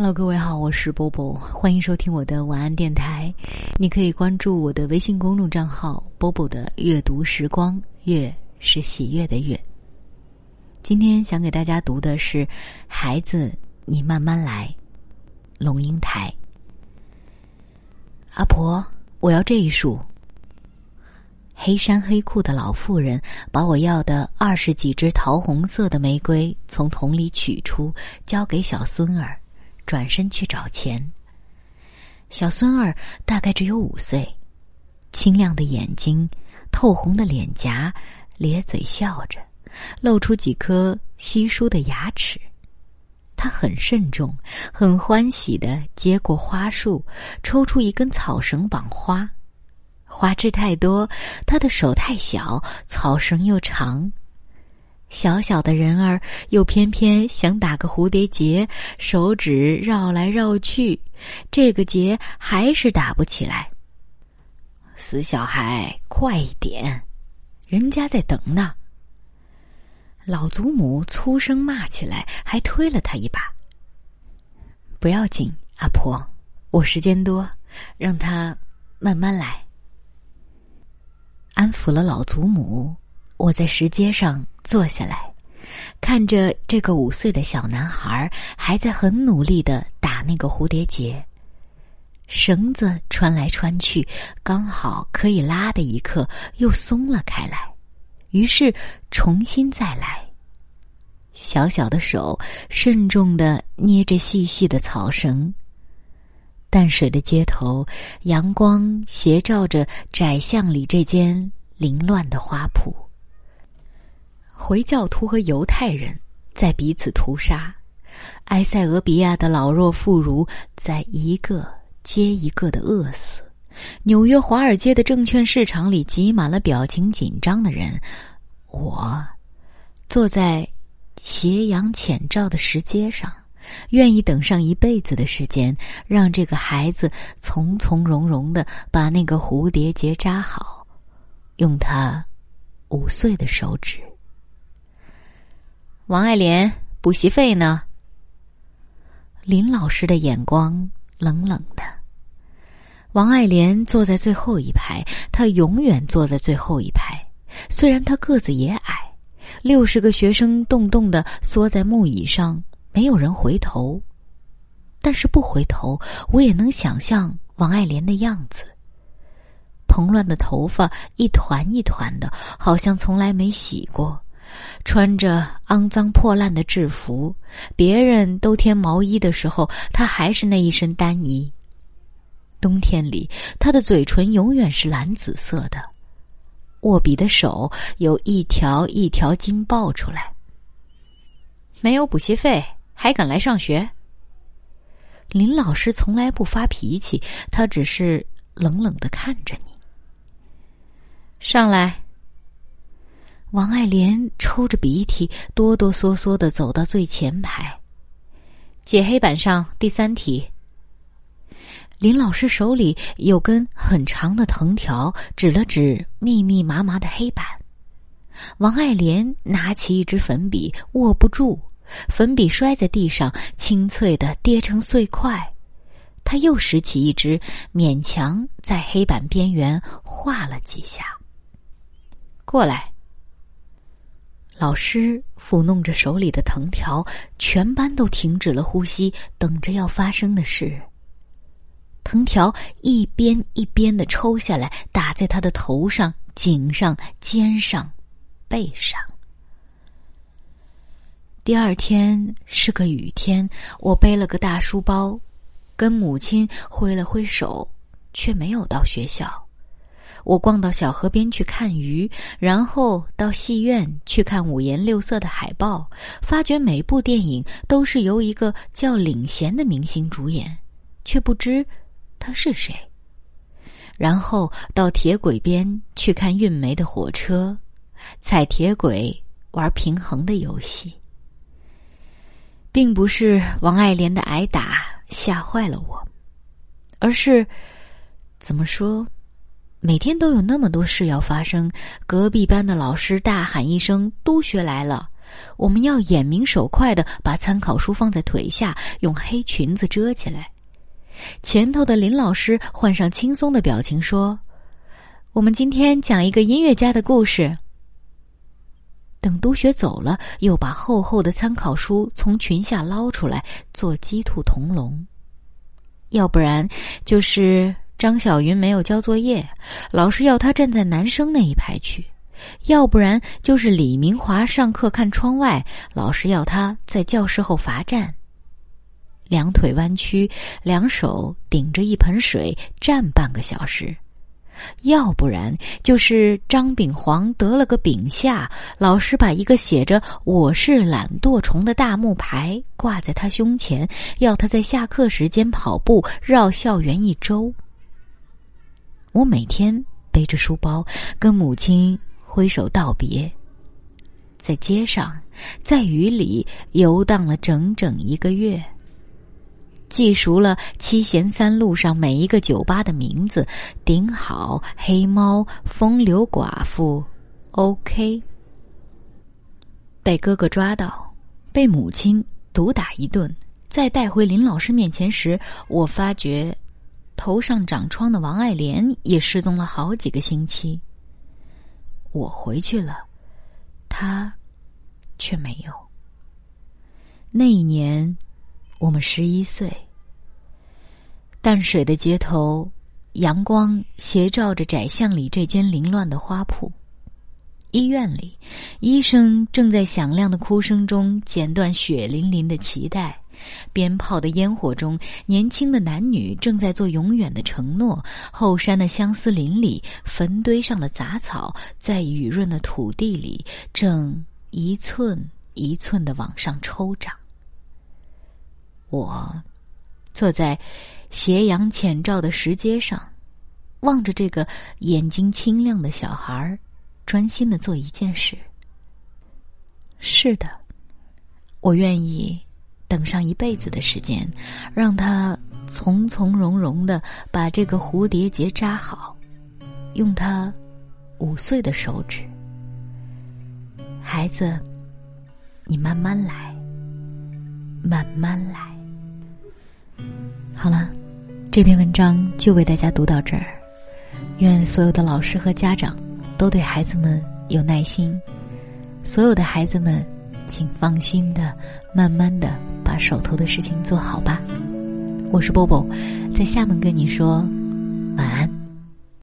Hello，各位好，我是波波，欢迎收听我的晚安电台。你可以关注我的微信公众账号“波波的阅读时光”，月是喜悦的月。今天想给大家读的是《孩子，你慢慢来》，龙应台。阿婆，我要这一束。黑衫黑裤的老妇人把我要的二十几支桃红色的玫瑰从桶里取出，交给小孙儿，转身去找钱。小孙儿大概只有五岁，清亮的眼睛，透红的脸颊，咧嘴笑着，露出几颗稀疏的牙齿。他很慎重，很欢喜的接过花束，抽出一根草绳绑花。花枝太多，他的手太小，草绳又长。小小的人儿又偏偏想打个蝴蝶结，手指绕来绕去，这个结还是打不起来。死小孩，快一点，人家在等呢。老祖母粗声骂起来，还推了他一把。不要紧，阿婆，我时间多，让他慢慢来。安抚了老祖母，我在石阶上坐下来，看着这个五岁的小男孩还在很努力的打那个蝴蝶结。绳子穿来穿去，刚好可以拉的一刻，又松了开来，于是重新再来。小小的手慎重的捏着细细的草绳。淡水的街头，阳光斜照着窄巷里这间凌乱的花圃。回教徒和犹太人在彼此屠杀，埃塞俄比亚的老弱妇孺在一个接一个的饿死。纽约华尔街的证券市场里挤满了表情紧张的人。我坐在斜阳浅照的石阶上。愿意等上一辈子的时间，让这个孩子从从容容的把那个蝴蝶结扎好，用他五岁的手指。王爱莲，补习费呢？林老师的眼光冷冷的。王爱莲坐在最后一排，她永远坐在最后一排。虽然她个子也矮，六十个学生动动的缩在木椅上。没有人回头，但是不回头，我也能想象王爱莲的样子。蓬乱的头发一团一团的，好像从来没洗过；穿着肮脏破烂的制服，别人都添毛衣的时候，他还是那一身单衣。冬天里，他的嘴唇永远是蓝紫色的，握笔的手有一条一条筋爆出来。没有补习费。还敢来上学？林老师从来不发脾气，他只是冷冷的看着你。上来。王爱莲抽着鼻涕，哆哆嗦嗦的走到最前排，解黑板上第三题。林老师手里有根很长的藤条，指了指密密麻麻的黑板。王爱莲拿起一支粉笔，握不住。粉笔摔在地上，清脆的跌成碎块。他又拾起一支，勉强在黑板边缘画了几下。过来。老师抚弄着手里的藤条，全班都停止了呼吸，等着要发生的事。藤条一边一边的抽下来，打在他的头上、颈上、肩上、背上。第二天是个雨天，我背了个大书包，跟母亲挥了挥手，却没有到学校。我逛到小河边去看鱼，然后到戏院去看五颜六色的海报，发觉每部电影都是由一个叫领衔的明星主演，却不知他是谁。然后到铁轨边去看运煤的火车，踩铁轨玩平衡的游戏。并不是王爱莲的挨打吓坏了我，而是怎么说？每天都有那么多事要发生。隔壁班的老师大喊一声：“督学来了！”我们要眼明手快的把参考书放在腿下，用黑裙子遮起来。前头的林老师换上轻松的表情说：“我们今天讲一个音乐家的故事。”等督学走了，又把厚厚的参考书从裙下捞出来做鸡兔同笼。要不然就是张小云没有交作业，老师要他站在男生那一排去；要不然就是李明华上课看窗外，老师要他在教室后罚站。两腿弯曲，两手顶着一盆水站半个小时。要不然就是张炳煌得了个丙下，老师把一个写着“我是懒惰虫”的大木牌挂在他胸前，要他在下课时间跑步绕校园一周。我每天背着书包跟母亲挥手道别，在街上，在雨里游荡了整整一个月。记熟了七贤三路上每一个酒吧的名字：顶好、黑猫、风流寡妇、OK。被哥哥抓到，被母亲毒打一顿，再带回林老师面前时，我发觉头上长疮的王爱莲也失踪了好几个星期。我回去了，他却没有。那一年。我们十一岁。淡水的街头，阳光斜照着窄巷里这间凌乱的花铺。医院里，医生正在响亮的哭声中剪断血淋淋的脐带。鞭炮的烟火中，年轻的男女正在做永远的承诺。后山的相思林里，坟堆上的杂草在雨润的土地里，正一寸一寸的往上抽长。我坐在斜阳浅照的石阶上，望着这个眼睛清亮的小孩儿，专心的做一件事。是的，我愿意等上一辈子的时间，让他从从容容的把这个蝴蝶结扎好，用他五岁的手指。孩子，你慢慢来，慢慢来。好了，这篇文章就为大家读到这儿。愿所有的老师和家长都对孩子们有耐心。所有的孩子们，请放心的慢慢的把手头的事情做好吧。我是波波在厦门跟你说晚安。